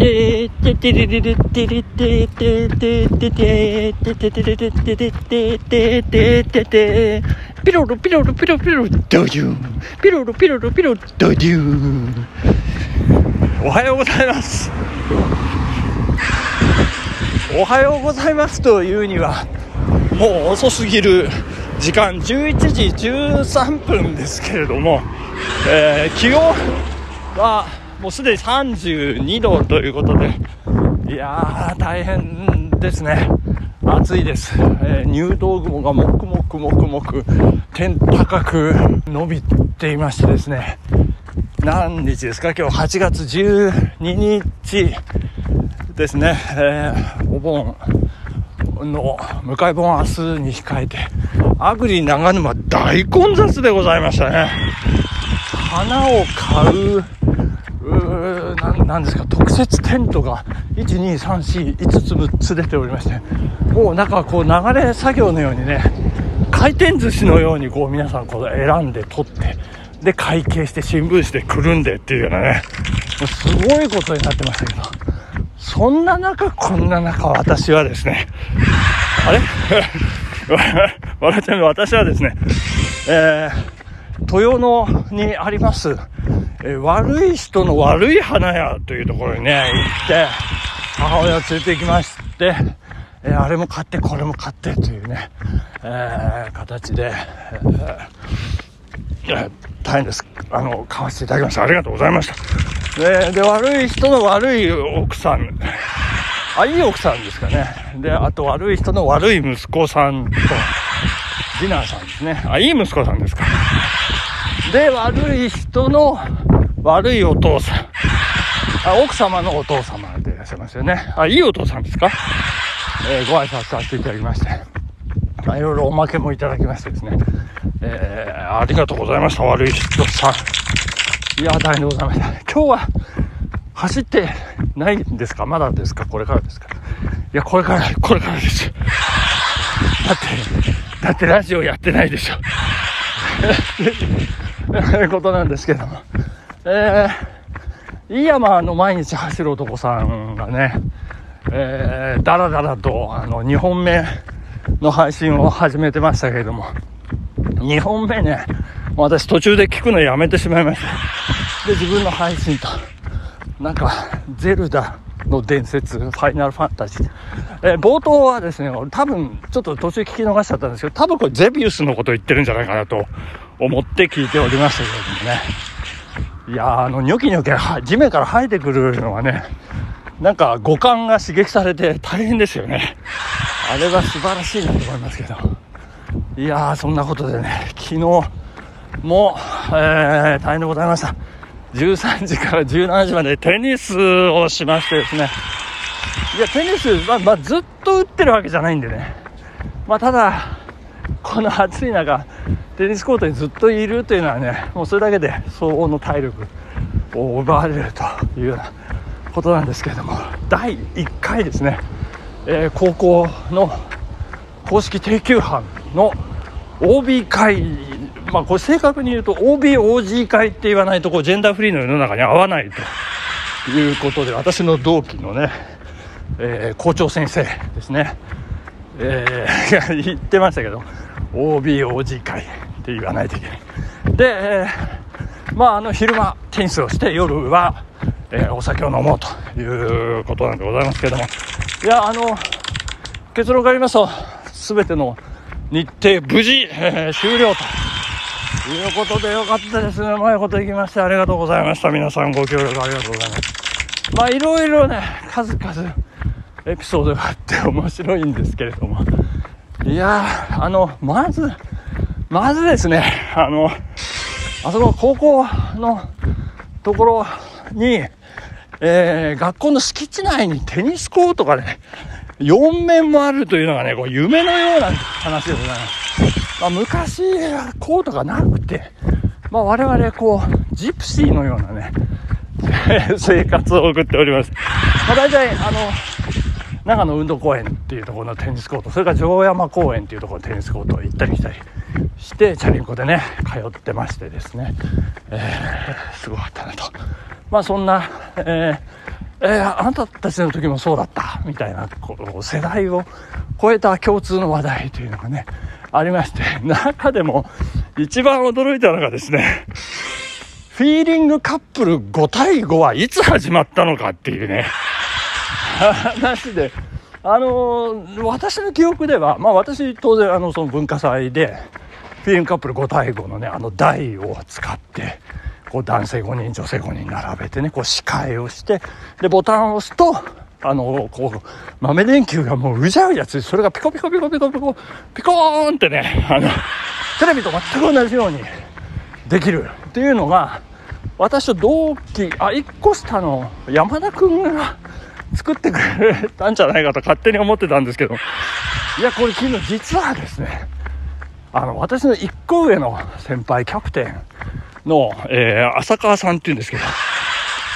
てててれれれてれてててててててててれれてれてててててピロロピロロピロピロドジューピロロピロロピロドジューおはようございますおはようございますというにはもう遅すぎる時間11時13分ですけれども、えー、気温はもうすでに32度ということでいやー大変ですね。暑いです、えー、入道雲がもくもくもくもく天高く伸びていましてですね。何日ですか？今日8月12日ですね、えー、お盆の向かい盆明日に控えてアグリ長沼大混雑でございましたね。花を買ううなんですか特設テントが12345つ6つ出ておりましてもうなんかこう流れ作業のようにね回転寿司のようにこう皆さんこう選んで取ってで会計して新聞紙でくるんでっていうようなねすごいことになってましたけどそんな中こんな中私はですねあれ？笑っちゃう私はですねえー、豊野にありますえ、悪い人の悪い花屋というところにね、行って、母親を連れて行きまして、え、あれも買って、これも買ってというね、えー、形で、えー、大変です。あの、買わせていただきました。ありがとうございました。で、で悪い人の悪い奥さん、あ、いい奥さんですかね。で、あと悪い人の悪い息子さんと、ディナーさんですね。あ、いい息子さんですか。で、悪い人の悪いお父さん。あ、奥様のお父様でいらっしゃいますよね。あ、いいお父さんですか？えー、ご挨拶させていただきまして。まあ、いろいろおまけもいただきましてですね。えー、ありがとうございました。悪い人さん。いや、大変でございました。今日は走ってないんですか？まだですか？これからですか？いや、これから、これからです。だって、だってラジオやってないでしょ。ということなんですけども。えー、飯山の毎日走る男さんがね、えー、だらだらと、あの、2本目の配信を始めてましたけれども、2本目ね、私途中で聞くのやめてしまいました。で、自分の配信と、なんか、ゼルダの伝説、ファイナルファンタジー。えー、冒頭はですね、多分、ちょっと途中聞き逃しちゃったんですけど、多分これゼビウスのこと言ってるんじゃないかなと思って聞いておりましたけれどもね。いやあの、ニョキニョキ地面から生えてくるのはね、なんか五感が刺激されて大変ですよね。あれは素晴らしいなと思いますけど。いやー、そんなことでね、昨日も、えー、大変でございました。13時から17時までテニスをしましてですね。いや、テニス、ま、ま、ずっと打ってるわけじゃないんでね。まあ、ただ、この暑い中、テニスコートにずっといるというのはね、もうそれだけで相応の体力を奪われるというようなことなんですけれども、第1回ですね、えー、高校の公式定休班の OB 会、まあ、これ正確に言うと OBOG 会って言わないとこうジェンダーフリーの世の中に合わないということで私の同期のね、えー、校長先生ですね、えー、言ってましたけど OBOG 会って言わないといけない。で、えー、まああの昼間テニスをして夜は、えー、お酒を飲もうということなんでございますけども。いやあの結論から言いますと全ての日程無事、えー、終了ということでよかったです。ねうまいこといきましてありがとうございました。皆さんご協力ありがとうございます。まあいろいろね数々エピソードがあって面白いんですけれども。いやあのまずまずですねあのあそこ高校のところに、えー、学校の敷地内にテニスコートがね4面もあるというのがね、こう夢のような話でございます。まあ、昔コートがなくて、まあ、我々こう、ジプシーのようなね、生活を送っております。まあ、大体、あの、長野運動公園っていうところのテニスコート、それから城山公園っていうところのテニスコートを行ったり来たりして、チャリンコでね、通ってましてですね、えー、すごかったなと。まあそんな、えーえー、あなたたちの時もそうだったみたいなこう世代を超えた共通の話題というのがねありまして中でも一番驚いたのがですねフィーリングカップル5対5はいつ始まったのかっていうね話で。あのー、私の記憶では、まあ私当然あのその文化祭でフィーリンカップル5対5のねあの台を使ってこう男性5人女性5人並べてねこう司会をしてでボタンを押すとあのこう豆電球がもううじゃうじゃついそれがピコピコピコピコピコピコーンってねあのテレビと全く同じようにできるっていうのが私と同期あ1個下の山田君が作ってくれたんじゃないかと勝手に思ってたんですけど。いやこれ昨日実はですね。あの私の1個上の先輩キャプテンの、えー、浅川さんっていうんですけど、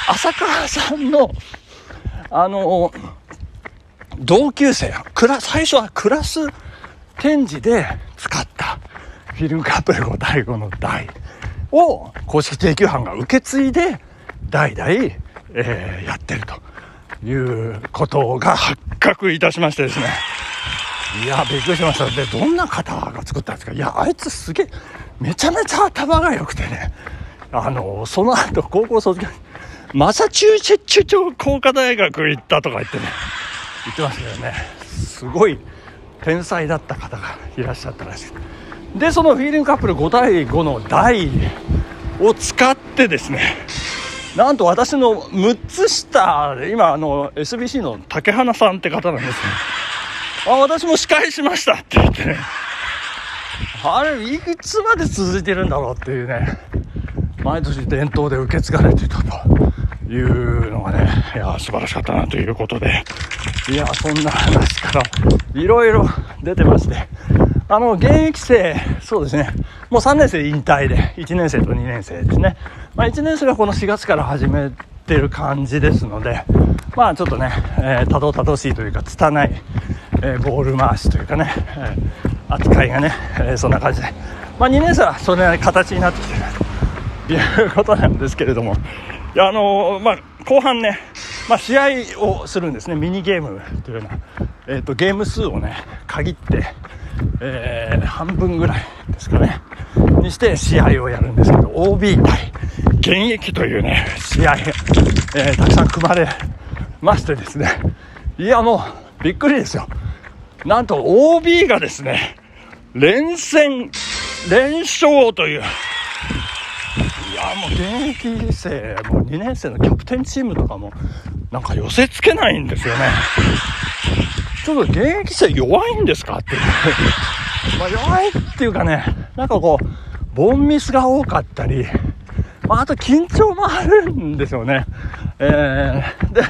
浅川さんの、あの、同級生、クラ、最初はクラス展示で使ったフィルムカップル5第5の台を公式定休班が受け継いで代々、えー、やってると。いうことが発覚いたしましてですね。いや、びっくりしました。で、どんな方が作ったんですか？いや、あいつすげえ、めちゃめちゃ頭が良くてね、あの、その後高校卒業、マサチューセッツ工科大学行ったとか言ってね、言ってましたけどね、すごい天才だった方がいらっしゃったらしい。で、そのフィーリングカップル5対5の台を使ってですね、なんと私の6つ下で、今、あの、SBC の竹花さんって方なんですね。あ、私も司会しましたって言ってね。あれ、いくつまで続いてるんだろうっていうね、毎年伝統で受け継がれてたというのがね、いや、素晴らしかったなということで、いや、そんな話からいろいろ出てまして、あの、現役生、そうですね、もう3年生引退で、1年生と2年生ですね。まあ、1年生はこの4月から始めてる感じですので、まあちょっとね、えー、たどたどしいというか、拙い、えー、ボール回しというかね、えー、扱いがね、えー、そんな感じで、まあ、2年生はそれなりに形になってきてるということなんですけれども、いやあの、まあ、後半ね、まあ、試合をするんですね、ミニゲームというような、えーと、ゲーム数をね、限って、えー、半分ぐらいですかね、にして試合をやるんですけど、OB 対現役というね、試合、えー、たくさん組まれましてですね、いやもう、びっくりですよ。なんと OB がですね、連戦、連勝という、いやもう現役生、もう2年生のキャプテンチームとかも、なんか寄せつけないんですよね。ちょっと現役生弱いんですかっていう。まあ弱いっていうかね、なんかこう、ボンミスが多かったり、まあ、あと緊張もあるんですよね。えー、で、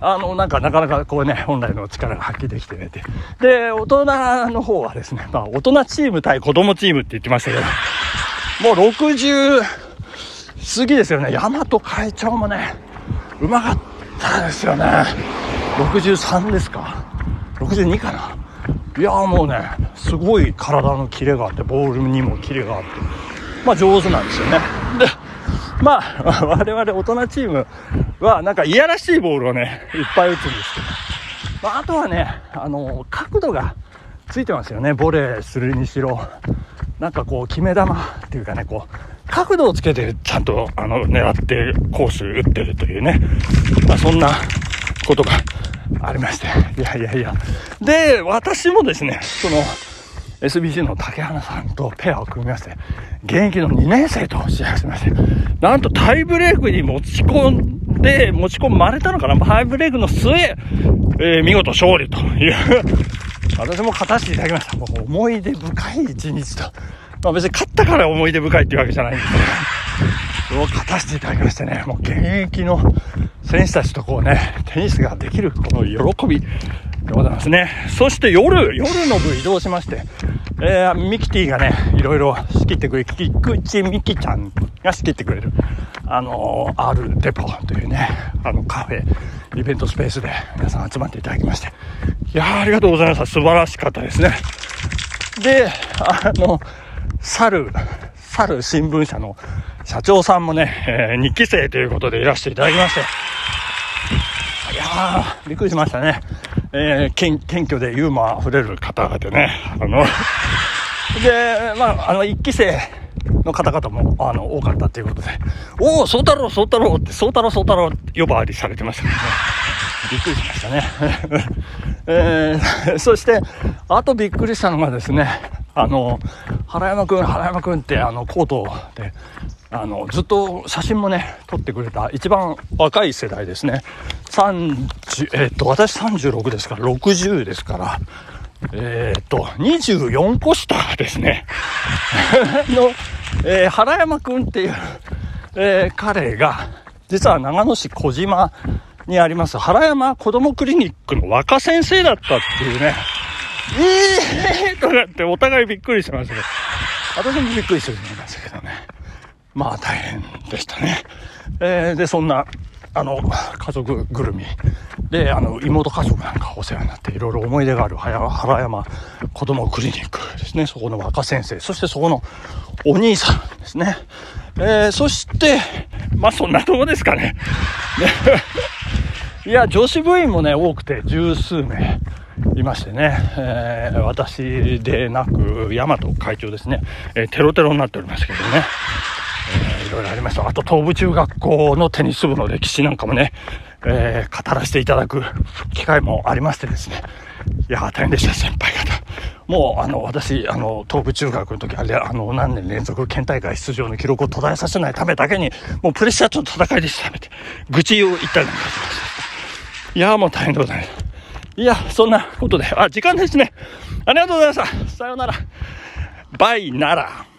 あの、なんかなかなかこうね、本来の力が発揮できてねて。で、大人の方はですね、まあ、大人チーム対子供チームって言ってましたけど、もう60過ぎですよね。大和会長もね、うまかったですよね。63ですか ?62 かないやもうね、すごい体のキレがあって、ボールにもキレがあって、まあ上手なんですよね。で、まあ、我々大人チームは、なんかいやらしいボールをね、いっぱい打つんですけど、まあ、あとはね、あの、角度がついてますよね、ボレーするにしろ。なんかこう、決め球っていうかね、こう、角度をつけてちゃんと、あの、狙ってコース打ってるというね、まあ、そんなことがありまして、いやいやいや。で、私もですね、その、SBC の竹花さんとペアを組みまして、現役の2年生と試合をしまして、なんとタイブレークに持ち込んで、持ち込まれたのかな？タイブレークの末、えー、見事勝利という私も勝たせていただきました。もう思い出深い一日と。まあ別に勝ったから思い出深いっていうわけじゃないんですけど、を勝たせていただきましてね、もう現役の選手たちとこうね、テニスができるこの喜び、でございますね。そして夜、夜の部移動しまして、えー、ミキティがね、いろいろ仕切ってくれる、菊池ミキちゃんが仕切ってくれる、あのー、R デポというね、あのカフェ、イベントスペースで皆さん集まっていただきまして、いやありがとうございました。素晴らしかったですね。で、あの、猿、猿新聞社の社長さんもね、えー、2期生ということでいらしていただきまして、いやー、びっくりしましたね。えー、謙謙虚でユーモア溢れる方々でね、あの、で、まあ、あの、一期生の方々も、あの、多かったということで、おお、宗太郎、宗太郎って、宗太郎、宗太郎呼ばわりされてましたけどね。びっくりしましたね。えー、そして、あとびっくりしたのがですね、あの、原山くん、原山くんって、あの、コートで、あの、ずっと写真もね、撮ってくれた一番若い世代ですね。30、えー、っと、私36ですから、60ですから、えー、っと、24個下ですね。の、えー、原山くんっていう、えー、彼が、実は長野市小島にあります原山子供クリニックの若先生だったっていうね、ええー、とかってお互いびっくりしましたけど、私もびっくりしてるんですけどね。まあ大変でしたね。えー、で、そんな、あの、家族ぐるみで、あの、妹家族なんかお世話になって、いろいろ思い出がある原山子供クリニックですね。そこの若先生、そしてそこのお兄さんですね。えー、そして、まあそんなとこですかね。いや、女子部員もね、多くて十数名いましてね、えー、私でなく、大和会長ですね、えー、テロテロになっておりますけどね。えー、いろいろありました。あと、東部中学校のテニス部の歴史なんかもね、えー、語らせていただく機会もありましてですね。いや、大変でした、先輩方。もう、あの、私、あの、東部中学の時、あれ、あの、何年連続県大会出場の記録を途絶えさせないためだけに、もうプレッシャーとの戦いでした、愚痴を言ったりなんかしました。いや、もう大変でございます。いや、そんなことで、あ、時間ですね。ありがとうございました。さようなら。バイなら。